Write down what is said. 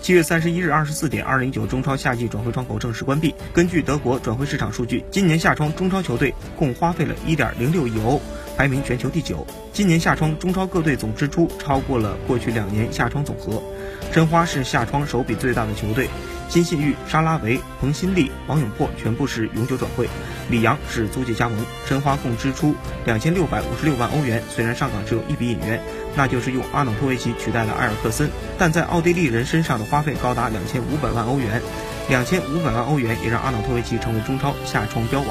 七月三十一日二十四点，二零一九中超夏季转会窗口正式关闭。根据德国转会市场数据，今年夏窗中超球队共花费了一点零六亿欧，排名全球第九。今年夏窗中超各队总支出超过了过去两年夏窗总和。申花是夏窗手笔最大的球队。金信玉、沙拉维、彭新立、王永珀全部是永久转会，李阳是租借加盟。申花共支出两千六百五十六万欧元。虽然上港只有一笔引援，那就是用阿瑙托维奇取代了埃尔克森，但在奥地利人身上的花费高达两千五百万欧元。两千五百万欧元也让阿瑙托维奇成为中超夏窗标王。